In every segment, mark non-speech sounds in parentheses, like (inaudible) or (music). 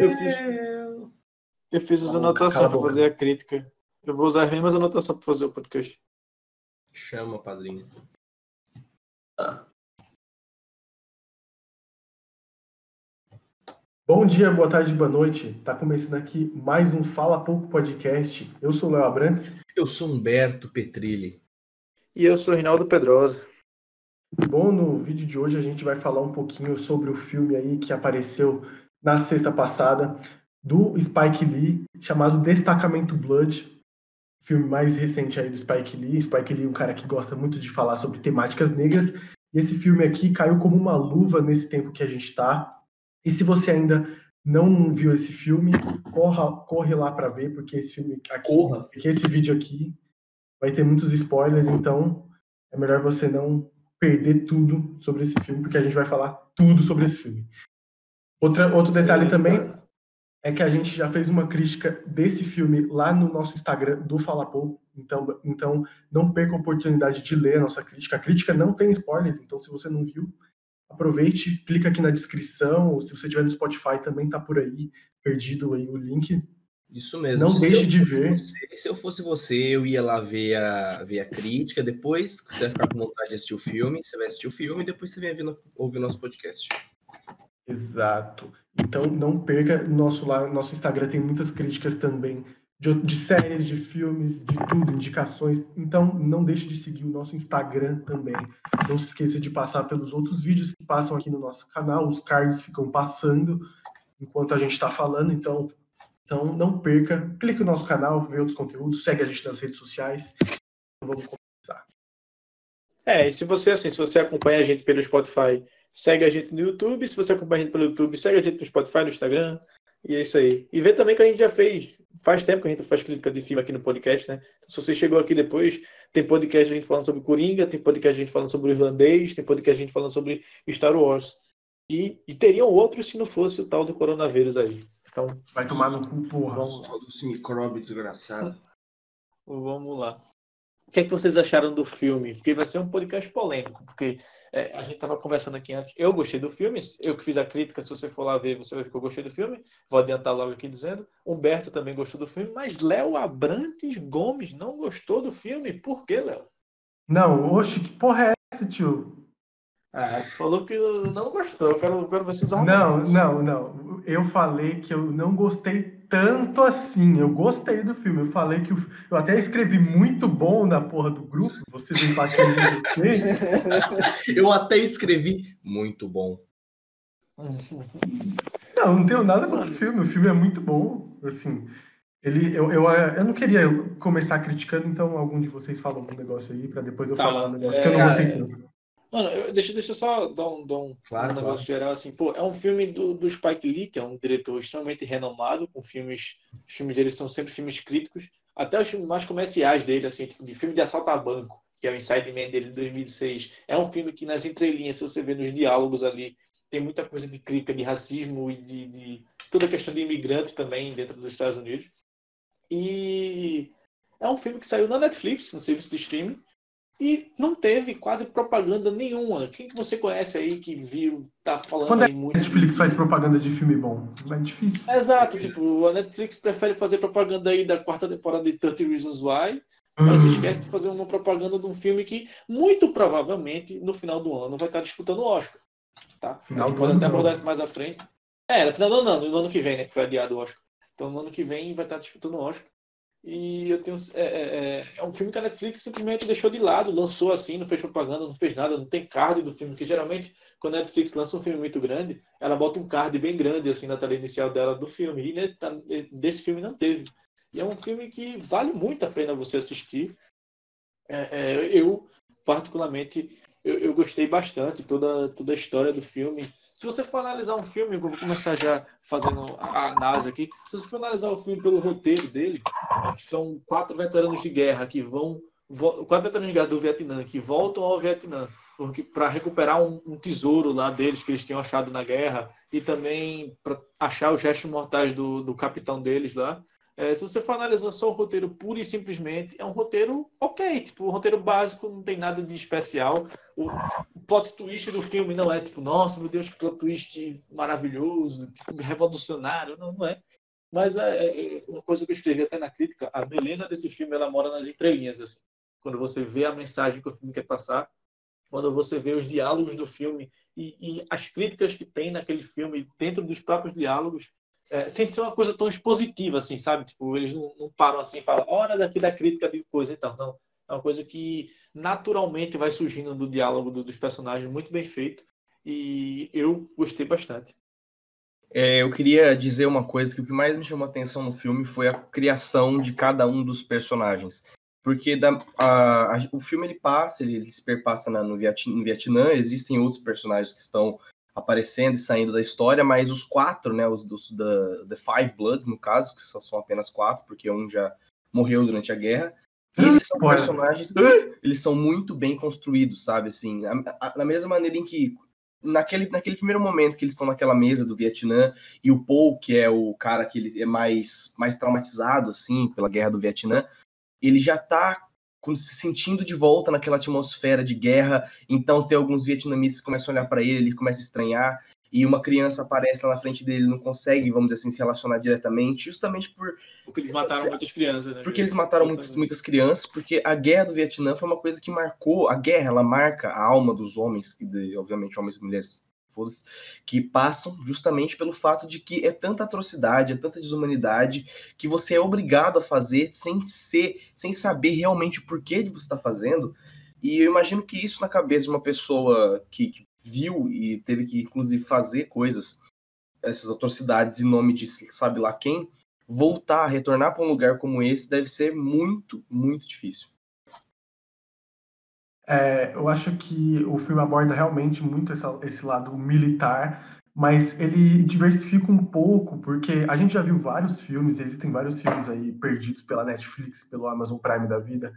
Eu fiz, eu fiz as anotações para fazer a crítica. Eu vou usar as mesmas anotações para fazer o podcast. Chama, padrinho. Bom dia, boa tarde, boa noite. Tá começando aqui mais um Fala Pouco Podcast. Eu sou o Léo Abrantes. Eu sou Humberto Petrilli. E eu sou Rinaldo Pedrosa. Bom, no vídeo de hoje a gente vai falar um pouquinho sobre o filme aí que apareceu na sexta passada do Spike Lee, chamado Destacamento Blood, filme mais recente aí do Spike Lee. Spike Lee é um cara que gosta muito de falar sobre temáticas negras, e esse filme aqui caiu como uma luva nesse tempo que a gente está. E se você ainda não viu esse filme, corra, corre lá para ver, porque esse filme aqui, Corra. porque esse vídeo aqui vai ter muitos spoilers, então é melhor você não perder tudo sobre esse filme, porque a gente vai falar tudo sobre esse filme. Outra, outro detalhe também é que a gente já fez uma crítica desse filme lá no nosso Instagram do Fala Pouco, então, então não perca a oportunidade de ler a nossa crítica. A crítica não tem spoilers, então se você não viu, aproveite, clica aqui na descrição, ou se você estiver no Spotify também tá por aí, perdido aí o link. Isso mesmo. Não Se deixe eu de ver. você- se eu fosse você, eu ia lá ver a, ver a crítica. Depois você vai ficar com vontade de assistir o filme, você vai assistir o filme e depois você vem vir ouvir o nosso podcast. Exato. Então não perca nosso lá, nosso Instagram tem muitas críticas também de, de séries, de filmes, de tudo, indicações. Então não deixe de seguir o nosso Instagram também. Não se esqueça de passar pelos outros vídeos que passam aqui no nosso canal. Os cards ficam passando enquanto a gente está falando. Então, então não perca. Clique no nosso canal, vê outros conteúdos, segue a gente nas redes sociais. Vamos começar. É, e se você assim, se você acompanha a gente pelo Spotify, segue a gente no YouTube. Se você acompanha a gente pelo YouTube, segue a gente no Spotify, no Instagram. E é isso aí. E vê também que a gente já fez. Faz tempo que a gente faz crítica de filme aqui no podcast, né? Então, se você chegou aqui depois, tem podcast a gente falando sobre Coringa, tem podcast a gente falando sobre o Irlandês, tem podcast a gente falando sobre Star Wars. E, e teriam outros se não fosse o tal do coronavírus aí. Então, Vai tomar no cu, porra. vamos, Só desse micróbio desgraçado. Vamos lá. O que é que vocês acharam do filme? Porque vai ser um podcast polêmico, porque é, a gente estava conversando aqui antes. Eu gostei do filme, eu que fiz a crítica, se você for lá ver, você vai ver que eu gostei do filme. Vou adiantar logo aqui dizendo. Humberto também gostou do filme, mas Léo Abrantes Gomes não gostou do filme. Por quê, Léo? Não, oxe, que porra é essa, tio? Ah, você falou que não gostou. Eu quero, eu quero usar Não, não, não. Eu falei que eu não gostei tanto assim. Eu gostei do filme. Eu falei que o... eu até escrevi muito bom na porra do grupo. Você vem falar que eu não (laughs) até escrevi muito bom. Não, não tenho nada contra o filme. O filme é muito bom. Assim, ele, eu, eu, eu não queria começar criticando, então algum de vocês fala um negócio aí pra depois eu Tá, falar um negócio é, que eu não cara, gostei é. Mano, eu- deixa, deixa eu só dar um, dar um, Claro, um negócio geral assim. Pô, é um filme do, do Spike Lee, que é um diretor extremamente renomado, com filmes. Os filmes dele são sempre filmes críticos. Até os filmes mais comerciais dele, assim, tipo, de filme de assalto a banco, que é o Inside Man dele de 2006. É um filme que nas entrelinhas, se você vê nos diálogos ali, tem muita coisa de crítica de racismo e de, de toda a questão de imigrantes também dentro dos Estados Unidos. E é um filme que saiu na Netflix, no serviço de streaming. E não teve quase propaganda nenhuma. Quem que você conhece aí que viu, tá falando Quando é aí muito? Netflix faz propaganda de filme bom. É difícil. Exato, tipo, a Netflix prefere fazer propaganda aí da quarta temporada de 30 Reasons Why, mas esquece de fazer uma propaganda de um filme que, muito provavelmente, no final do ano vai estar disputando o Oscar. Tá? Final a gente pode até abordar isso mais à frente. É, no final do ano, não, no ano que vem, né? Que foi adiado o Oscar. Então, no ano que vem vai estar disputando o Oscar. E eu tenho. É, é, é- é um filme que a Netflix simplesmente deixou de lado, lançou assim, não fez propaganda, não fez nada, não tem card do filme, que geralmente, quando a Netflix lança um filme muito grande, ela bota um card bem grande assim na tela inicial dela do filme. E né, desse filme não teve. E é um filme que vale muito a pena você assistir. É, é, eu, particularmente, eu, eu gostei bastante toda, toda a história do filme. Se você for analisar um filme, eu vou começar já fazendo a análise aqui. Se você for analisar o filme pelo roteiro dele, são quatro veteranos de guerra que vão, quatro veteranos de guerra do Vietnã que voltam ao Vietnã para recuperar um, um tesouro lá deles que eles tinham achado na guerra e também para achar os restos mortais do, do capitão deles lá. É, se você for analisar só o roteiro puro e simplesmente, é um roteiro ok, tipo, um roteiro básico, não tem nada de especial. O, o plot twist do filme não é tipo, nossa, meu Deus, que plot twist maravilhoso, tipo, revolucionário, não, não é. Mas é, é, é, uma coisa que eu escrevi até na crítica, a beleza desse filme, ela mora nas entrelinhas, assim. Quando você vê a mensagem que o filme quer passar, quando você vê os diálogos do filme e, e as críticas que tem naquele filme dentro dos próprios diálogos, é, sem ser uma coisa tão expositiva, assim, sabe? Tipo, eles não, não param assim e falam, hora daqui da crítica de coisa, então, não. É uma coisa que naturalmente vai surgindo do diálogo do, dos personagens, muito bem feito, e eu gostei bastante. É, eu queria dizer uma coisa que o que mais me chamou a atenção no filme foi a criação de cada um dos personagens. Porque da, a, a, o filme ele passa, ele, ele se perpassa na, no, Vietnã, no Vietnã, existem outros personagens que estão aparecendo e saindo da história, mas os quatro, né, os dos da The Five Bloods, no caso, que só são apenas quatro, porque um já morreu durante a guerra, eles são personagens, eles são muito bem construídos, sabe, assim, na mesma maneira em que naquele, naquele primeiro momento que eles estão naquela mesa do Vietnã e o Paul, que é o cara que ele é mais, mais traumatizado, assim, pela guerra do Vietnã, ele já tá se sentindo de volta naquela atmosfera de guerra. Então tem alguns vietnamitas que começam a olhar para ele, ele começa a estranhar. E uma criança aparece lá na frente dele, não consegue, vamos dizer assim, se relacionar diretamente, justamente por. Porque eles mataram muitas crianças, né? Porque eles mataram muitas, muitas crianças, porque a guerra do Vietnã foi uma coisa que marcou. A guerra, ela marca a alma dos homens, que de, obviamente homens e mulheres que passam justamente pelo fato de que é tanta atrocidade, é tanta desumanidade que você é obrigado a fazer sem ser, sem saber realmente o porquê de você estar tá fazendo. E eu imagino que isso na cabeça de uma pessoa que, que viu e teve que inclusive fazer coisas, essas atrocidades em nome de sabe lá quem, voltar, retornar para um lugar como esse deve ser muito, muito difícil. É, eu acho que o filme aborda realmente muito essa, esse lado militar, mas ele diversifica um pouco, porque a gente já viu vários filmes, existem vários filmes aí perdidos pela Netflix, pelo Amazon Prime da vida,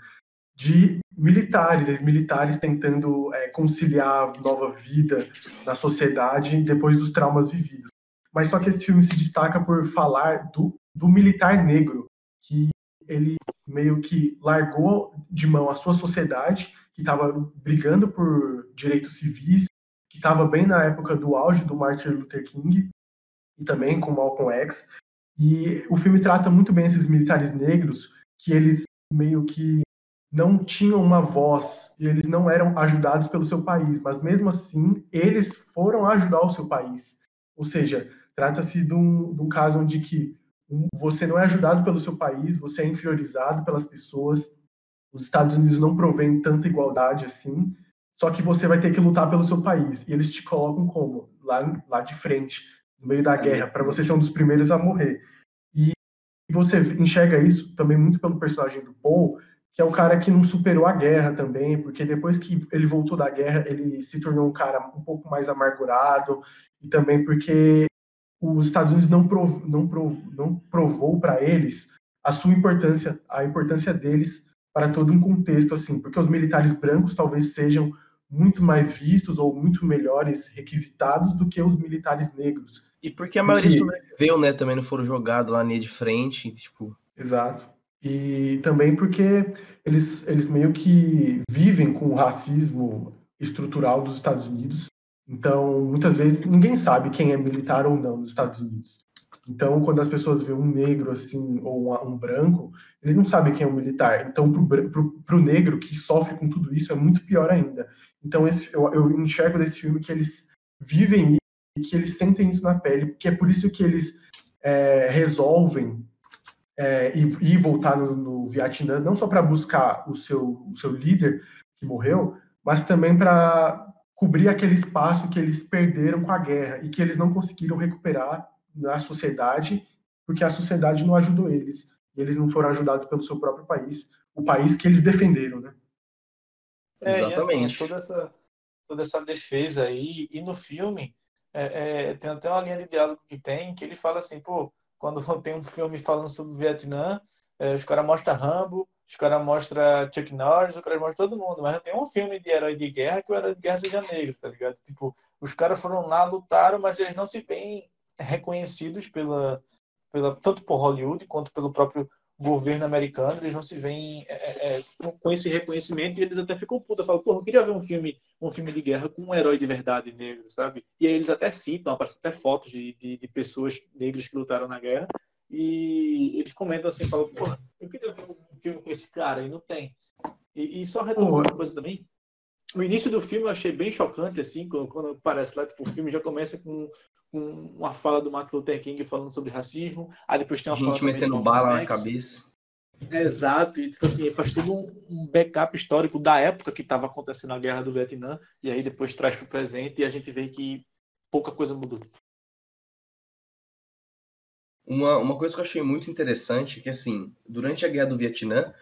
de militares, ex-militares tentando é, conciliar nova vida na sociedade depois dos traumas vividos. Mas só que esse filme se destaca por falar do, do militar negro, que ele meio que largou de mão a sua sociedade que estava brigando por direitos civis, que estava bem na época do auge do Martin Luther King e também com Malcolm X. E o filme trata muito bem esses militares negros, que eles meio que não tinham uma voz e eles não eram ajudados pelo seu país, mas mesmo assim eles foram ajudar o seu país. Ou seja, trata-se de, um, de um caso onde que você não é ajudado pelo seu país, você é inferiorizado pelas pessoas, os Estados Unidos não provém tanta igualdade assim, só que você vai ter que lutar pelo seu país. E eles te colocam como? Lá, lá de frente, no meio da guerra, para você ser um dos primeiros a morrer. E você enxerga isso também muito pelo personagem do Paul, que é o cara que não superou a guerra também, porque depois que ele voltou da guerra, ele se tornou um cara um pouco mais amargurado, e também porque os Estados Unidos não, prov, não, prov, não provou para eles a sua importância, a importância deles para todo um contexto assim, porque os militares brancos talvez sejam muito mais vistos ou muito melhores requisitados do que os militares negros. E porque a maioria porque... sobreviveu, né? Também não foram jogados lá nem de frente, tipo. Exato. E também porque eles, eles meio que vivem com o racismo estrutural dos Estados Unidos. Então, muitas vezes, ninguém sabe quem é militar ou não nos Estados Unidos. Então, quando as pessoas veem um negro assim ou um, branco, eles não sabem quem é um militar. Então, para o negro que sofre com tudo isso, é muito pior ainda. Então, esse, eu, eu enxergo desse filme que eles vivem e que eles sentem isso na pele, que é por isso que eles é, resolvem é, ir voltar no, no Vietnã, não só para buscar o seu, o seu líder que morreu, mas também para cobrir aquele espaço que eles perderam com a guerra e que eles não conseguiram recuperar na sociedade, porque a sociedade não ajudou eles. E eles não foram ajudados pelo seu próprio país, o país que eles defenderam, né? É, Exatamente. Assim, toda, essa, toda essa defesa aí, e no filme, é, é, tem até uma linha de diálogo que tem, que ele fala assim, pô, quando (laughs) tem um filme falando sobre o Vietnã, é, os caras mostram Rambo, os caras mostram Chuck Norris, os caras mostram todo mundo, mas não tem um filme de herói de guerra que o herói de guerra seja negro, tá ligado? Tipo, os caras foram lá, lutaram, mas eles não se veem reconhecidos pela, pela, tanto por Hollywood quanto pelo próprio governo americano, eles não se veem é, é, com esse reconhecimento e eles até ficam puta, falam, porra, eu queria ver um filme, um filme de guerra com um herói de verdade negro, sabe? E aí eles até citam, aparecem até fotos de, de, de pessoas negras que lutaram na guerra e eles comentam assim, falam, porra, eu queria ver um filme com esse cara e não tem. E, e só retomando uma coisa também, o início do filme eu achei bem chocante, assim, quando, quando aparece lá, tipo, o filme já começa com, com uma fala do Martin Luther King falando sobre racismo, aí depois tem uma Gente fala metendo bala na cabeça. É, exato, e tipo assim, faz todo um, um backup histórico da época que estava acontecendo a guerra do Vietnã, e aí depois traz para o presente e a gente vê que pouca coisa mudou. Uma, uma coisa que eu achei muito interessante é que, assim, durante a guerra do Vietnã,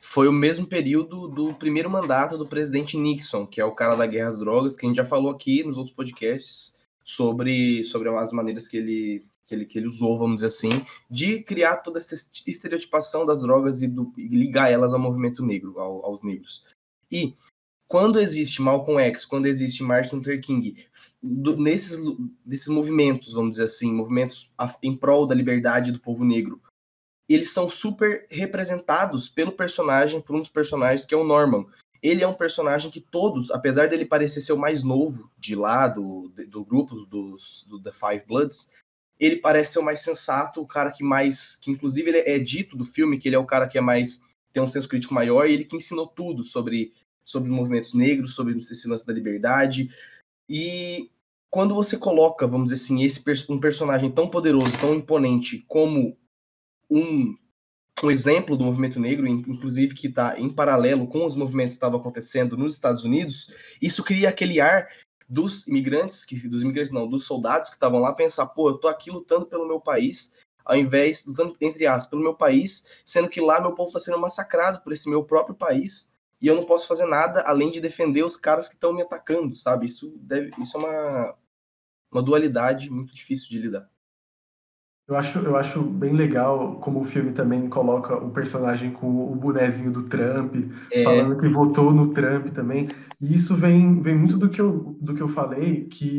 foi o mesmo período do primeiro mandato do presidente Nixon, que é o cara da guerra às drogas, que a gente já falou aqui nos outros podcasts sobre, sobre as maneiras que ele, que ele, que ele usou, vamos dizer assim, de criar toda essa estereotipação das drogas e, do, e ligar elas ao movimento negro, ao, aos negros. E quando existe Malcolm X, quando existe Martin Luther King, do, nesses, nesses movimentos, vamos dizer assim, movimentos em prol da liberdade do povo negro, eles são super representados pelo personagem, por um dos personagens que é o Norman. Ele é um personagem que todos, apesar dele parecer ser o mais novo de lá, do, do grupo dos, do The Five Bloods, ele parece ser o mais sensato, o cara que mais, que inclusive ele é dito do filme que ele é o cara que é mais tem um senso crítico maior e ele que ensinou tudo sobre sobre movimentos negros, sobre esse lance da liberdade. E quando você coloca, vamos dizer assim, esse um personagem tão poderoso, tão imponente como um, um exemplo do movimento negro, inclusive que está em paralelo com os movimentos que estavam acontecendo nos Estados Unidos, isso cria aquele ar dos imigrantes, que, dos imigrantes não, dos soldados que estavam lá, pensar, pô, eu tô aqui lutando pelo meu país, ao invés, lutando, entre aspas, pelo meu país, sendo que lá meu povo está sendo massacrado por esse meu próprio país, e eu não posso fazer nada além de defender os caras que estão me atacando, sabe? Isso, deve, isso é uma, uma dualidade muito difícil de lidar. Eu acho, eu acho bem legal como o filme também coloca o personagem com o bonezinho do Trump, é. falando que votou no Trump também. E isso vem, vem muito do que, eu, do que eu falei, que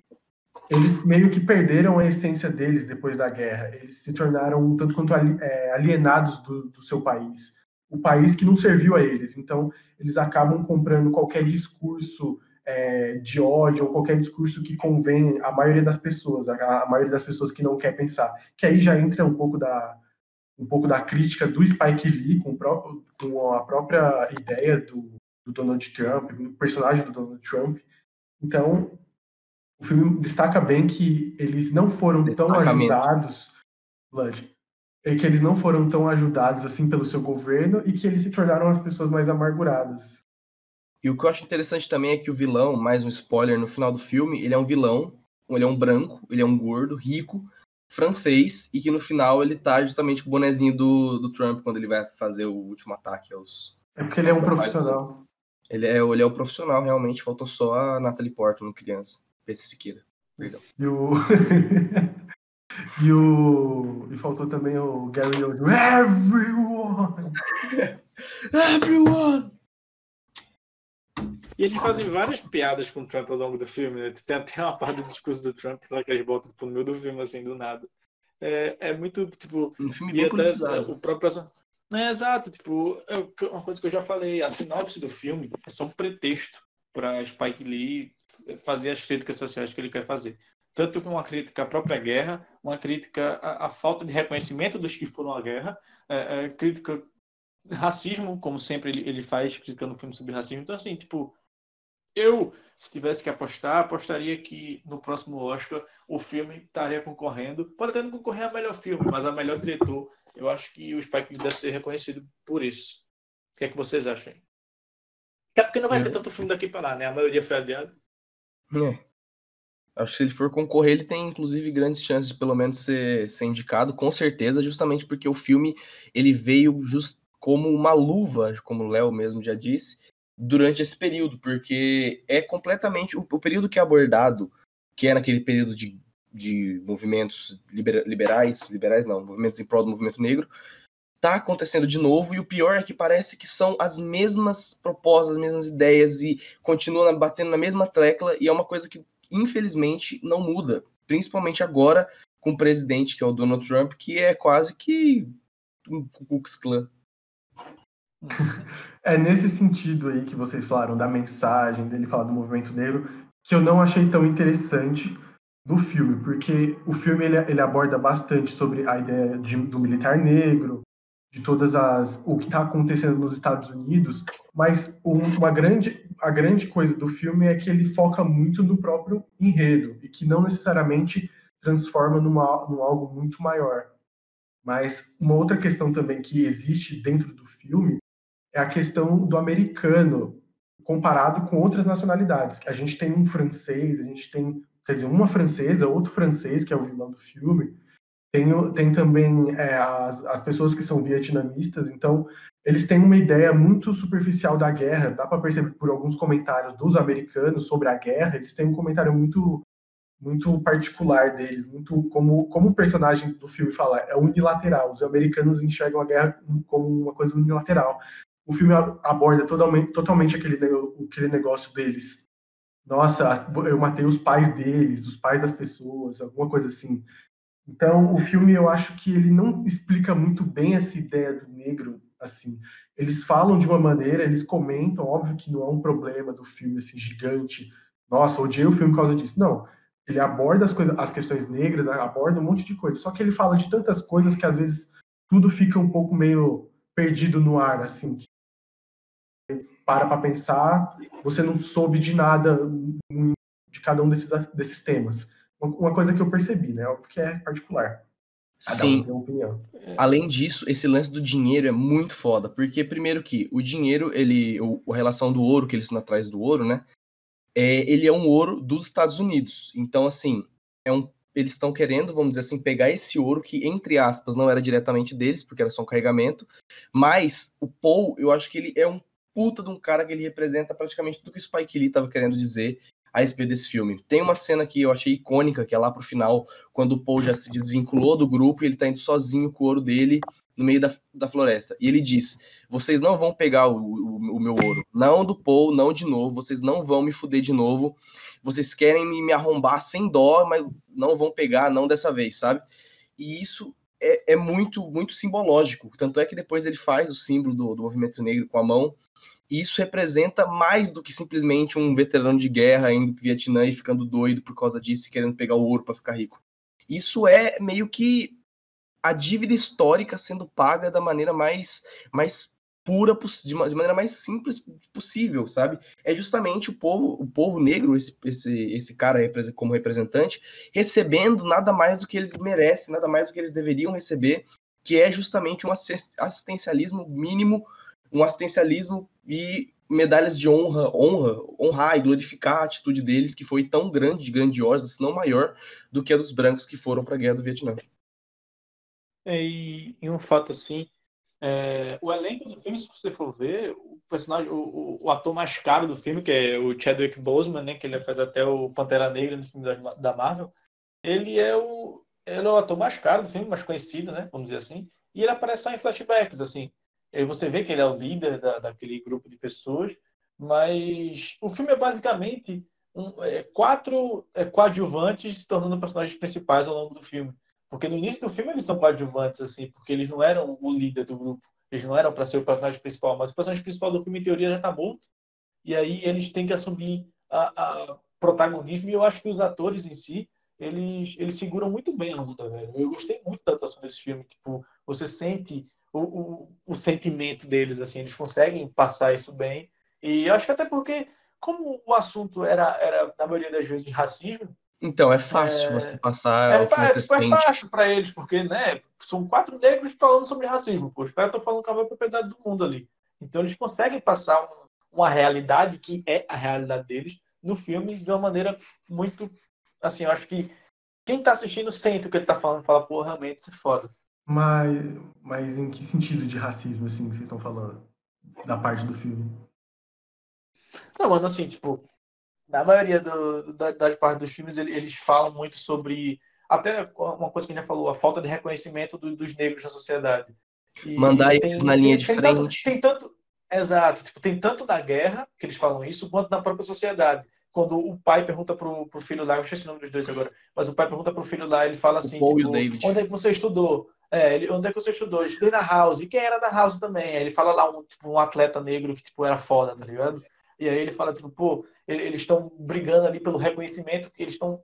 eles meio que perderam a essência deles depois da guerra. Eles se tornaram tanto quanto é, alienados do, do seu país. O país que não serviu a eles. Então, eles acabam comprando qualquer discurso é, de ódio ou qualquer discurso que convém à maioria das pessoas, a, maioria das pessoas que não quer pensar. Que aí já entra um pouco da, um pouco da crítica do Spike Lee com, próprio, com a própria ideia do, do, Donald Trump, do personagem do Donald Trump. Então, o filme destaca bem que eles não foram tão ajudados, é que eles não foram tão ajudados assim pelo seu governo e que eles se tornaram as pessoas mais amarguradas. E o que eu acho interessante também é que o vilão, mais um spoiler no final do filme, ele é um vilão, ele é um branco, ele é um gordo, rico, francês, e que no final ele tá justamente com o bonezinho do, do Trump quando ele vai fazer o último ataque aos. É porque ele é um profissional. Ele é, ele é o profissional, realmente, faltou só a Natalie Portman, criança. Pense Siqueira. Perdão. E o. (laughs) e o. E faltou também o Gary Oldman. Everyone! Everyone! E eles fazem várias piadas com o Trump ao longo do filme, né? Tem até uma parte do discurso do Trump, só que eles botam tipo, no meio do filme, assim, do nada. É, é muito, tipo... Um filme bem até, o próprio... É, exato, tipo, é uma coisa que eu já falei, a sinopse do filme é só um pretexto para Spike Lee fazer as críticas sociais que ele quer fazer. Tanto uma crítica à própria guerra, uma crítica à, à falta de reconhecimento dos que foram à guerra, é, é, crítica racismo, como sempre ele, ele faz, criticando um filme sobre racismo. Então, assim, tipo, eu, se tivesse que apostar, apostaria que no próximo Oscar o filme estaria concorrendo. Pode até não concorrer a melhor filme, mas a melhor diretor. Eu acho que o Spike deve ser reconhecido por isso. O que é que vocês acham? Até porque não vai ter tanto filme daqui para lá, né? A maioria foi adiado. É. Acho que se ele for concorrer, ele tem inclusive grandes chances de pelo menos ser, ser indicado, com certeza, justamente porque o filme ele veio just como uma luva, como o Léo mesmo já disse, durante esse período, porque é completamente o, o período que é abordado, que é naquele período de, de movimentos libera, liberais, liberais não, movimentos em prol do movimento negro, tá acontecendo de novo, e o pior é que parece que são as mesmas propostas, as mesmas ideias, e continua batendo na mesma tecla, e é uma coisa que, infelizmente, não muda, principalmente agora, com o presidente, que é o Donald Trump, que é quase que um Ku Klan. (laughs) É nesse sentido aí que vocês falaram da mensagem dele falar do movimento negro que eu não achei tão interessante no filme, porque o filme ele, ele aborda bastante sobre a ideia de, do militar negro, de todas as o que está acontecendo nos Estados Unidos, mas uma grande a grande coisa do filme é que ele foca muito no próprio enredo e que não necessariamente transforma numa, num algo muito maior. Mas uma outra questão também que existe dentro do filme é a questão do americano comparado com outras nacionalidades. A gente tem um francês, a gente tem, quer dizer, uma francesa, outro francês, que é o vilão do filme, tem, tem também é, as, as pessoas que são vietnamistas, então eles têm uma ideia muito superficial da guerra, dá para perceber por alguns comentários dos americanos sobre a guerra, eles têm um comentário muito muito particular deles, muito como como o personagem do filme fala, é unilateral. Os americanos enxergam a guerra como uma coisa unilateral. O filme aborda totalmente, totalmente aquele, aquele negócio deles. Nossa, eu matei os pais deles, os pais das pessoas, alguma coisa assim. Então, o filme eu acho que ele não explica muito bem essa ideia do negro assim. Eles falam de uma maneira, eles comentam, óbvio que não é um problema do filme assim gigante. Nossa, odiei o filme por causa disso. Não, ele aborda as coisas, as questões negras, aborda um monte de coisa. Só que ele fala de tantas coisas que às vezes tudo fica um pouco meio perdido no ar, assim. Para para pensar, você não soube de nada de cada um desses, desses temas uma coisa que eu percebi, né? Óbvio que é particular. Cada Sim. Um opinião. Além disso, esse lance do dinheiro é muito foda, porque primeiro que o dinheiro, ele, o, a relação do ouro que eles estão atrás do ouro, né? É, ele é um ouro dos Estados Unidos. Então, assim, é um, eles estão querendo, vamos dizer assim, pegar esse ouro que, entre aspas, não era diretamente deles, porque era só um carregamento. Mas o Paul, eu acho que ele é um puta de um cara que ele representa praticamente tudo que o Spike Lee estava querendo dizer a respeito desse filme. Tem uma cena que eu achei icônica, que é lá pro final, quando o Paul já se desvinculou do grupo e ele tá indo sozinho com o ouro dele no meio da, da floresta. E ele diz: Vocês não vão pegar o, o, o meu ouro. Não do Paul, não de novo. Vocês não vão me fuder de novo. Vocês querem me, me arrombar sem dó, mas não vão pegar, não dessa vez, sabe? E isso é, é, muito muito simbológico. Tanto é que depois ele faz o símbolo do, do movimento negro com a mão e isso representa mais do que simplesmente um veterano de guerra indo para o Vietnã e ficando doido por causa disso e querendo pegar o ouro para ficar rico. Isso é meio que a dívida histórica sendo paga da maneira mais, mais pura, de maneira mais simples possível, sabe? É justamente o povo, o povo negro, esse, esse, esse cara como representante, recebendo nada mais do que eles merecem, nada mais do que eles deveriam receber, que é justamente um assistencialismo mínimo um assistencialismo e medalhas de honra, honra, honrar e glorificar a atitude deles, que foi tão grande, grandiosa, se não maior, do que a dos brancos que foram para a guerra do Vietnã. É, e, e, um fato assim, é, o elenco do filme, se você for ver, o personagem, o, o, ator mais caro do filme, que é o Chadwick Boseman, né, que ele faz até o Pantera Negra no filme da, da Marvel, ele é o ele é o ator mais caro do filme, mais conhecido, né, vamos dizer assim, e ele aparece só em flashbacks, assim. E você vê que ele é o líder da, daquele grupo de pessoas, mas o filme é basicamente um, é, quatro é, coadjuvantes se tornando personagens principais ao longo do filme. Porque no início do filme eles são coadjuvantes, assim, porque eles não eram o líder do grupo. Eles não eram para ser o personagem principal, mas o personagem principal do filme, em teoria, já está morto. E aí eles têm que assumir a, a, protagonismo. E eu acho que os atores em si, eles, eles seguram muito bem a luta, velho. Eu gostei muito da atuação desse filme. Tipo, você sente o, o, o, sentimento deles, assim, eles conseguem passar isso bem. E eu acho que até porque, como o assunto era, era na maioria das vezes, de racismo. Então, é fácil é, você passar. É, fácil, é fácil para eles, porque né, são quatro negros falando sobre racismo. Pô, os caras estão falando com a maior propriedade do mundo ali. Então, eles conseguem passar um, uma realidade que é a realidade deles no filme de uma maneira muito. Assim, eu acho que quem está assistindo sente o que ele está falando fala, pô, realmente isso é foda. Mas, mas em que sentido de racismo, assim, que vocês estão falando? Da parte do filme? Não, mano, assim, tipo, na maioria do, da, das partes dos filmes, eles, falam muito sobre. Até uma coisa que a gente já falou, a falta de reconhecimento do, dos negros na sociedade. E Mandar eles na linha tem, de tem frente. Tanto, tem tanto. Exato, tipo, tem tanto na guerra, que eles falam isso, quanto na própria sociedade. quando o pai pergunta pro, pro filho lá, eu esqueci o nome dos dois agora, mas o pai pergunta pro filho lá, ele fala assim, tipo, o David. onde é que você estudou? É, ele, onde é que você estudou? Eu estudei na House. E quem era na House também? Aí ele fala lá um, tipo, um atleta negro que tipo, era foda, tá ligado? E aí ele fala, tipo, pô, ele- eles estão brigando ali pelo reconhecimento, que eles estão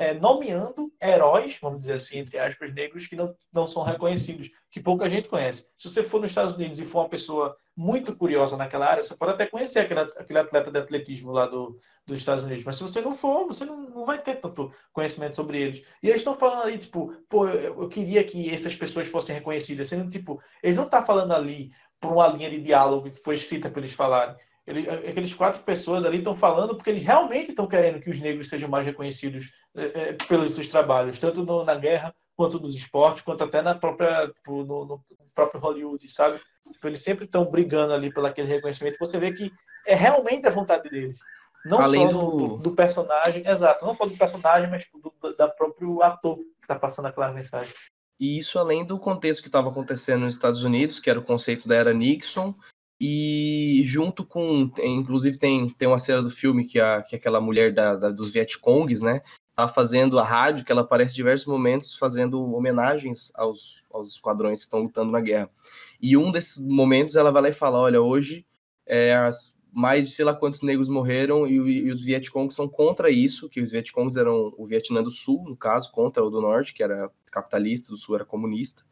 é, nomeando heróis, vamos dizer assim, entre aspas, negros que não, não são reconhecidos, que pouca gente conhece. Se você for nos Estados Unidos e for uma pessoa muito curiosa naquela área, você pode até conhecer aquele, aquele atleta de atletismo lá do, dos Estados Unidos, mas se você não for, você não, não vai ter tanto conhecimento sobre eles. E eles estão falando ali, tipo, pô, eu, eu queria que essas pessoas fossem reconhecidas, sendo tipo, eles não estão falando ali por uma linha de diálogo que foi escrita para eles falarem. Ele, aqueles quatro pessoas ali estão falando porque eles realmente estão querendo que os negros sejam mais reconhecidos é, é, pelos seus trabalhos, tanto no, na guerra, quanto nos esportes, quanto até na própria, tipo, no, no próprio Hollywood, sabe? Tipo, eles sempre estão brigando ali pelo aquele reconhecimento. Você vê que é realmente a vontade deles. Não Além só do- do, do personagem, exato, não só do personagem, mas tipo, do, da próprio ator que está passando aquela mensagem. E isso além do contexto que estava acontecendo nos Estados Unidos, que era o conceito da era Nixon, e junto com, inclusive tem, tem uma cena do filme que, a, que aquela mulher da, da- dos Vietcongs, né, tá fazendo a rádio, que ela aparece em diversos momentos fazendo homenagens aos, aos esquadrões que estão lutando na guerra. E um desses momentos ela vai lá e fala, olha, hoje é, as, mais de sei lá quantos negros morreram e, e os Vietcongs são contra isso, que os Vietcongs eram o Vietnã do Sul, no caso, contra o do Norte, que era capitalista, do Sul era comunista,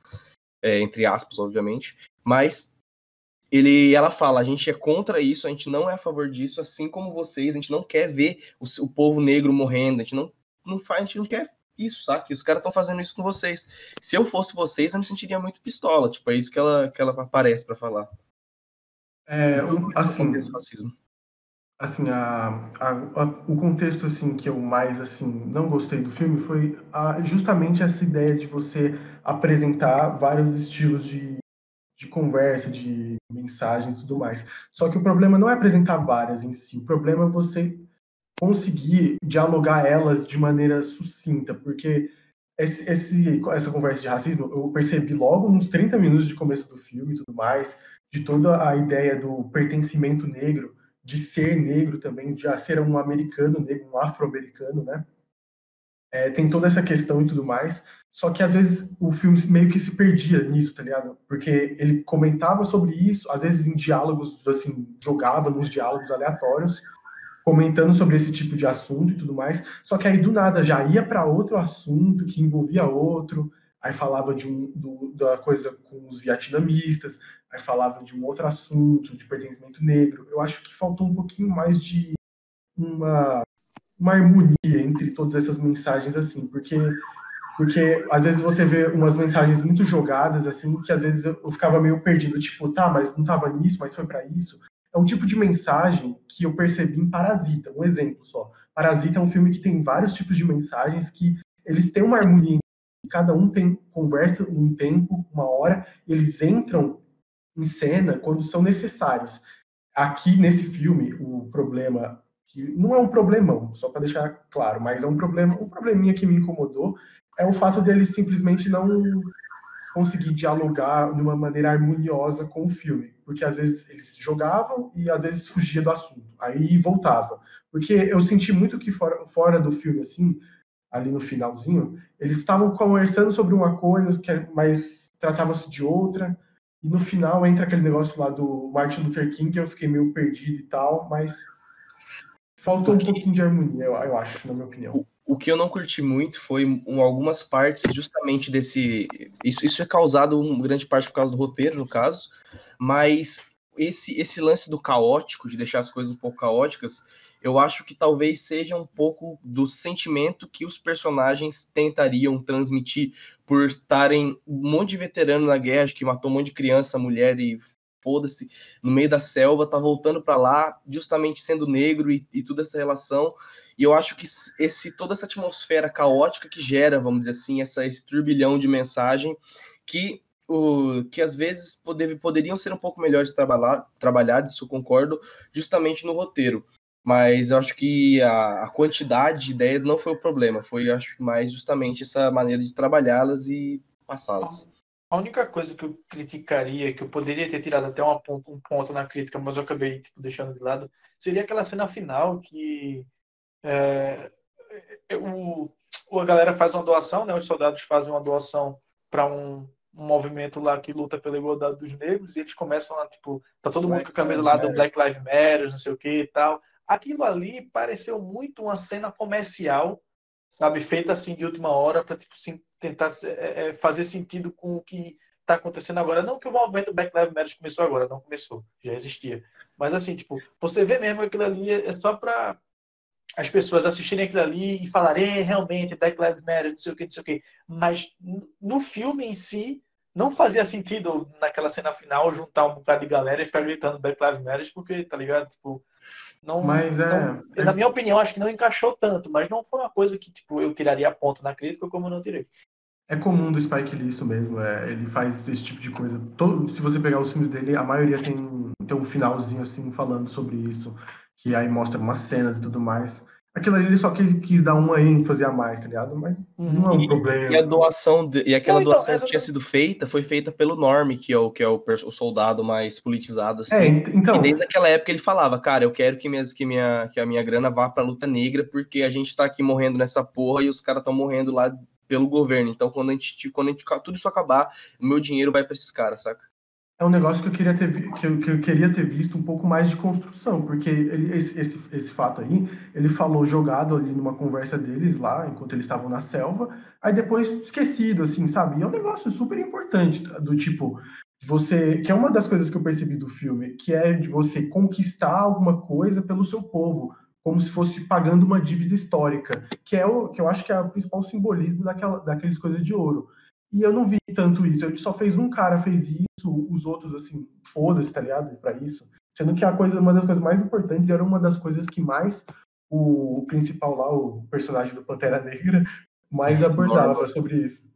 é, entre aspas, obviamente. Mas ele, ela fala, a gente é contra isso, a gente não é a favor disso, assim como vocês, a gente não quer ver o, o povo negro morrendo, a gente não, não faz, a gente não quer isso, sabe? Os caras estão fazendo isso com vocês. Se eu fosse vocês, eu me sentiria muito pistola, tipo, é isso que ela, que ela aparece para falar. É, um- assim, assim a, a- a- o contexto assim que eu mais assim não gostei do filme foi a- justamente essa ideia de você apresentar vários estilos de, de conversa, de mensagens e tudo mais. Só que o problema não é apresentar várias em si, o problema é você conseguir dialogar elas de maneira sucinta, porque esse, esse- essa conversa de racismo eu percebi logo nos 30 minutos de começo do filme e tudo mais, de toda a ideia do pertencimento negro, de ser negro também, de ser um americano negro, um afro-americano, né? É, tem toda essa questão e tudo mais, só que às vezes o filme meio que se perdia nisso, tá ligado? Porque ele comentava sobre isso, às vezes em diálogos, assim, jogava nos diálogos aleatórios, comentando sobre esse tipo de assunto e tudo mais, só que aí do nada já ia para outro assunto que envolvia outro, aí falava de um, do, da coisa com os vietnamistas, aí falava de um outro assunto, de pertencimento negro. Eu acho que faltou um pouquinho mais de uma, uma harmonia entre todas essas mensagens, assim, porque porque às vezes você vê umas mensagens muito jogadas, assim, que às vezes eu, eu ficava meio perdido, tipo, tá, mas não tava nisso, mas foi para isso. É um tipo de mensagem que eu percebi em Parasita, um exemplo só. Parasita é um filme que tem vários tipos de mensagens que eles têm uma harmonia, cada um tem conversa um tempo, uma hora, eles entram em cena quando são necessários. Aqui nesse filme, o problema que não é um problemão, só para deixar claro, mas é um problema, um probleminha que me incomodou é o fato deles simplesmente não conseguir dialogar de uma maneira harmoniosa com o filme, porque às vezes eles jogavam e às vezes fugia do assunto, aí voltava, porque eu senti muito que fora, fora do filme assim, ali no finalzinho, eles estavam conversando sobre uma coisa, que é- mas tratava-se de outra, e no final entra aquele negócio lá do Martin Luther King, que eu fiquei meio perdido e tal, mas faltou um pouquinho de harmonia, eu, eu acho, na minha opinião. O que eu não curti muito foi um, algumas partes justamente desse. Isso, isso é causado em grande parte por causa do roteiro, no caso, mas esse, esse lance do caótico, de deixar as coisas um pouco caóticas, eu acho que talvez seja um pouco do sentimento que os personagens tentariam transmitir por estarem um monte de veterano na guerra, que matou um monte de criança, mulher e foda-se, no meio da selva, tá voltando para lá, justamente sendo negro e, e toda essa relação. E eu acho que esse toda essa atmosfera caótica que gera, vamos dizer assim, essa, esse turbilhão de mensagem que o, que às vezes poder, poderiam ser um pouco melhores trabalhar, trabalhados, isso eu concordo, justamente no roteiro. Mas eu acho que a, a quantidade de ideias não foi o problema, foi acho mais justamente essa maneira de trabalhá-las e passá-las. A única coisa que eu criticaria, que eu poderia ter tirado até uma um ponto na crítica, mas eu acabei tipo, deixando de lado, seria aquela cena final que É, é, o, a galera faz uma doação, né? Os soldados fazem uma doação para um, um, movimento lá que luta pela igualdade dos negros e eles começam lá, tipo, tá todo mundo com a camisa lá do Black Lives Matter, não sei o que e tal. Aquilo ali pareceu muito uma cena comercial, sabe? Feita assim de última hora para tipo, tentar é, é, fazer sentido com o que está acontecendo agora. Não que o movimento Black Lives Matter começou agora, não começou, já existia. Mas assim, tipo, você vê mesmo aquilo ali é só para as pessoas assistirem aquilo ali e falarem, realmente, Black Lives Matter, não sei o que, não sei o que. Mas no filme em si, não fazia sentido naquela cena final juntar um bocado de galera e ficar gritando Black Lives Matter, porque, tá ligado? Tipo, não, mas é, não, é... Na minha opinião, acho que não encaixou tanto, mas não foi uma coisa que tipo, eu tiraria ponto na crítica como eu não tirei. É comum do Spike Lee isso mesmo, é, ele faz esse tipo de coisa. Todo, se você pegar os filmes dele, a maioria tem, tem um finalzinho assim falando sobre isso que aí mostra umas cenas e tudo mais. Aquilo ali ele só quis, quis dar uma ênfase a mais, tá ligado? Mas não é um e, problema. E a doação, de, e aquela não, então, doação que tinha sido feita foi feita pelo Norm, que é o, que é o, o soldado mais politizado, assim. É, então... E desde aquela época ele falava, cara, eu quero que, minhas, que, minha, que a minha grana vá pra luta negra, porque a gente tá aqui morrendo nessa porra e os caras estão morrendo lá pelo governo. Então, quando a gente, quando a gente tudo isso acabar, o meu dinheiro vai para esses caras, saca? É um negócio que eu queria ter, que eu, que eu queria ter visto um pouco mais de construção, porque ele, esse, esse, esse fato aí, ele falou jogado ali numa conversa deles lá, enquanto eles estavam na selva, aí depois esquecido, assim, sabe? E é um negócio super importante, do tipo, você, que é uma das coisas que eu percebi do filme, que é de você conquistar alguma coisa pelo seu povo, como se fosse pagando uma dívida histórica, que é o que eu acho que é o principal simbolismo daquela, daqueles coisas de ouro. E eu não vi tanto isso. Ele só fez um cara fez isso, os outros, assim, foda-se, tá ligado? Pra isso. Sendo que a coisa, uma das coisas mais importantes era uma das coisas que mais o, principal lá, o personagem do Pantera Negra, mais (laughs) abordava Norman. sobre isso.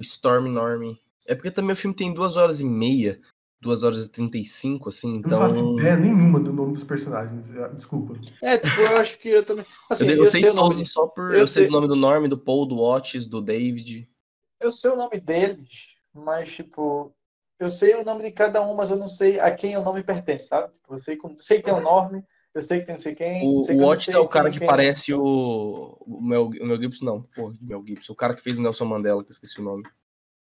Storm Norm. É porque também o filme tem duas horas e meia, duas horas e trinta e cinco, assim, então... Eu não faço ideia nenhuma do nome dos personagens, é, desculpa. É, tipo, eu acho que eu também... Assim, eu, eu, eu sei, sei o nome, só por... Eu, eu sei o nome do Norm, do Paul, do Otis, do David eu sei o nome deles, mas, tipo, eu sei o nome de cada um, mas eu não sei a quem o nome pertence, sabe? Tipo, eu sei, sei que tem o nome, eu sei que tem não sei quem. O, sei o Otis é o cara que quem... parece o. O Mel, o Mel Gibson, não. Pô, Mel Gibson. O cara que fez o Nelson Mandela, que eu esqueci o nome.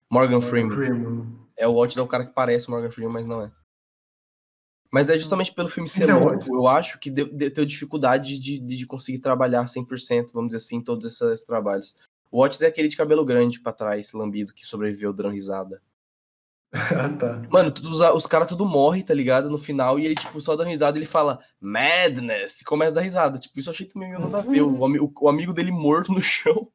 Morgan Freeman. Freeman. É, o Otis é o cara que parece o Morgan Freeman, mas não é. Mas é justamente pelo filme ser é longo, eu acho que deu, deu dificuldade de, de conseguir trabalhar 100%, vamos dizer assim, todos esses trabalhos. O Otis é aquele de cabelo grande pra trás, lambido, que sobreviveu dando risada. (laughs) ah, tá. Mano, os, os caras tudo morre, tá ligado? No final, e ele, tipo, só dando risada, ele fala Madness, e começa a dar risada. Tipo, isso eu achei também meio nada a ver. O, o, o, amigo dele morto no chão.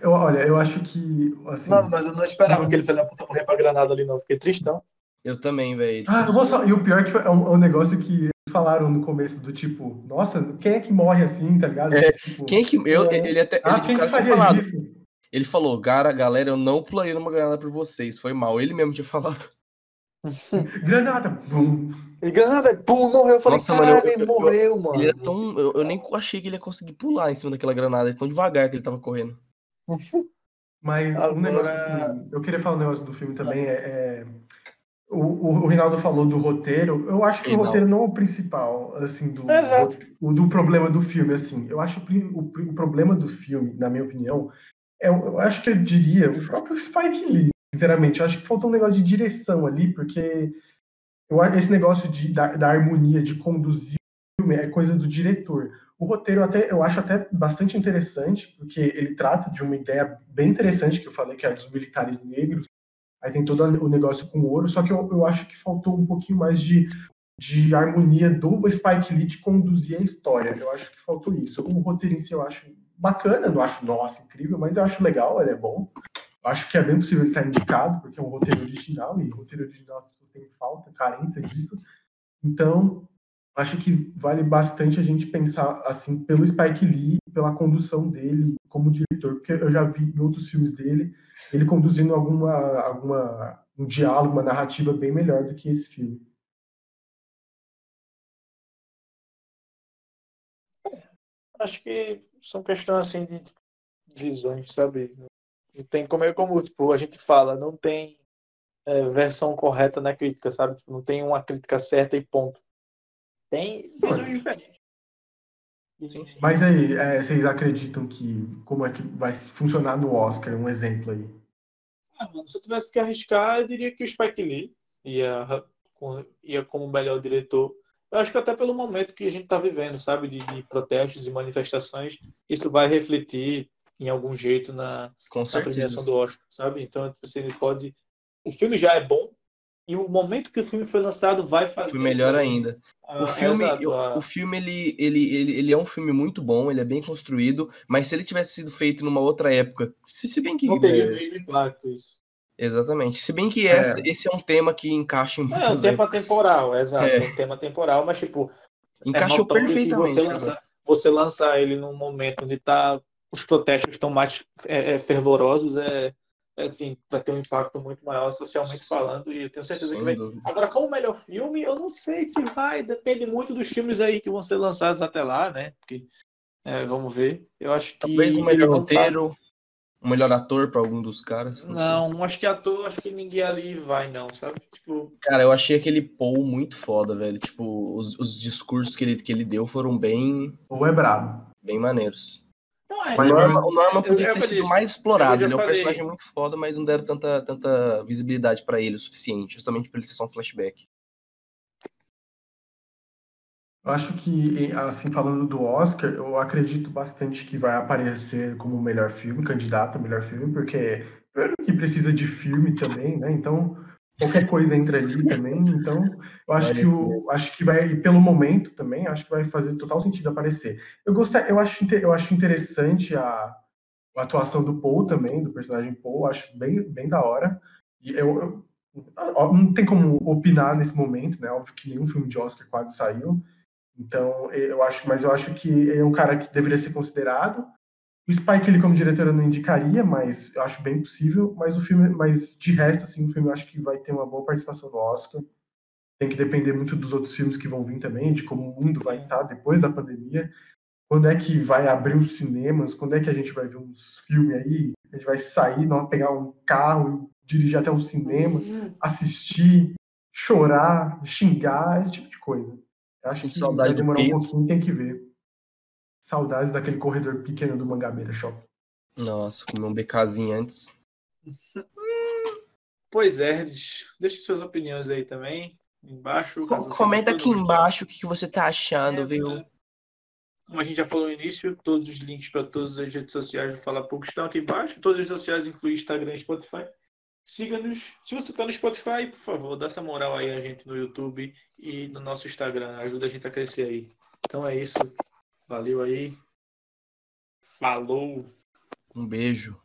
Eu, olha, eu acho que. Assim, não, mas eu não esperava que ele fosse da puta morrer pra granada ali, não. Fiquei tristão. Eu também, velho. Ah, eu vou só... E o pior é que foi, é um, é um negócio que falaram no começo do tipo, nossa, quem é que morre assim, tá ligado? É, tipo, quem é que. Eu, é, ele até. Ah, ele, quem que faria falado, isso? Ele falou, cara, galera, eu não pularia numa granada por vocês. Foi mal. Ele mesmo tinha falado. (laughs) granada, bum. E granada, pum, morreu. Eu falei, Nossa, mano, eu, ele morreu, mano. Ele era tão. Eu, eu, nem achei que ele ia conseguir pular em cima daquela granada. É tão devagar que ele tava correndo. (laughs) Mas Agora... um negócio assim, eu queria falar um negócio do filme também, é, é o, o, Rinaldo falou do roteiro. Eu acho que Rinaldo. o roteiro não é o principal, assim, do, do, do, problema do filme, assim. Eu acho que o, o, problema do filme, na minha opinião, é, eu acho que eu diria o próprio Spike Lee, sinceramente. Eu acho que faltou um negócio de direção ali, porque eu, esse negócio de, da, da harmonia, de conduzir o filme, é coisa do diretor. O roteiro até, eu acho até bastante interessante, porque ele trata de uma ideia bem interessante que eu falei, que é a dos militares negros, aí tem todo o negócio com o ouro, só que eu, eu acho que faltou um pouquinho mais de, de harmonia do Spike Lee de conduzir a história. Eu acho que faltou isso. O roteiro em si eu acho bacana, não acho, nossa, incrível, mas eu acho legal, ele é bom. Eu acho que é bem possível ele estar indicado, porque é um roteiro original, e roteiro original as pessoas têm falta, carência disso. Então, acho que vale bastante a gente pensar assim pelo Spike Lee, pela condução dele como diretor, porque eu já vi em outros filmes dele ele conduzindo alguma, alguma um diálogo, uma narrativa bem melhor do que esse filme. Acho que são questões assim de visões, sabe? Não tem como é como tipo, a gente fala, não tem é, versão correta na crítica, sabe? Tipo, não tem uma crítica certa e ponto. Tem visões diferentes. Sim, sim. Mas aí, é, vocês acreditam que como é que vai funcionar no Oscar? Um exemplo aí. Ah, mano, se eu tivesse que arriscar, eu diria que o Spike Lee ia, ia como melhor diretor. Eu acho que até pelo momento que a gente está vivendo, sabe, de, de protestos e manifestações, isso vai refletir em algum jeito na, na premiação do Oscar, sabe? Então, tipo assim, ele pode. O filme já é bom, e o momento que o filme foi lançado vai fazer. Foi melhor ainda. Ah, O filme, exato, eu- ah, o filme ele, ele, ele, ele é um filme muito bom, ele é bem construído, mas se ele tivesse sido feito numa outra época, se, se bem que. não teria o é, mesmo impacto isso. exatamente. Se bem que É. essa, esse é um tema que encaixa em É um muitas tema épocas. temporal, exato, É. é um tema temporal, mas tipo, Encaixou é notório que perfeitamente. você lançar, você lançar ele num momento onde tá, os protestos estão mais é, é, fervorosos, é, é assim, vai ter um impacto muito maior socialmente falando, e eu tenho certeza que Sem vai. dúvida. Agora, como melhor filme, eu não sei se vai, depende muito dos filmes aí que vão ser lançados até lá, né? Porque, é, vamos ver. Eu acho que. Talvez o melhor não tá- roteiro, o melhor ator pra algum dos caras. sei. Não, acho que ator, acho que ninguém ali vai, não, sabe? Tipo, Cara, eu achei aquele Paul muito foda, velho. Tipo, os, os discursos que ele, que ele deu foram bem, Ou é brabo. bem maneiros. O Mas Norman, o podia eu ter sido isso. mais explorado. Ele é um falei. personagem muito foda, mas não deram tanta, tanta visibilidade pra ele o suficiente, justamente por ele ser só um flashback. Eu acho que, assim, falando do Oscar, eu acredito bastante que vai aparecer como o melhor filme, candidato a melhor filme, porque primeiro que precisa de filme também, né? Então, qualquer coisa entra ali também. Então, eu acho que o, acho que vai, pelo momento também, acho que vai fazer total sentido aparecer. Eu gostei, eu acho, eu acho interessante a, a atuação do Paul também, do personagem Paul, acho bem, bem da hora. E eu, eu- não tem como opinar nesse momento, né? Óbvio que nenhum filme de Oscar quase saiu. Então, eu acho, mas eu acho que é um cara que deveria ser considerado. O Spike, ele como diretor, eu não indicaria, mas eu acho bem possível. Mas o filme, mas de resto, assim, o filme eu acho que vai ter uma boa participação no Oscar. Tem que depender muito dos outros filmes que vão vir também, de como o mundo vai estar depois da pandemia. Quando é que vai abrir os cinemas? Quando é que a gente vai ver uns filmes aí? A gente vai sair, não pegar um carro e dirigir até o cinema, assistir, chorar, xingar, esse tipo de coisa. Eu acho que saudade vai demorar um pouquinho, tem que ver. Saudades daquele corredor pequeno do Mangabeira Shopping. Nossa, comer um BKzinho antes. (laughs) Pois é, deixe suas opiniões aí também, embaixo. Comenta aqui embaixo o que que você tá achando, É, viu? é. Como a gente já falou no início, todos os links para todas as redes sociais do Fala Pouco estão aqui embaixo. Todas as redes sociais incluem Instagram e Spotify. Siga-nos. Se você está no Spotify, por favor, dá essa moral aí a gente no YouTube e no nosso Instagram. Ajuda a gente a crescer aí. Então é isso. Valeu aí. Falou. Um beijo.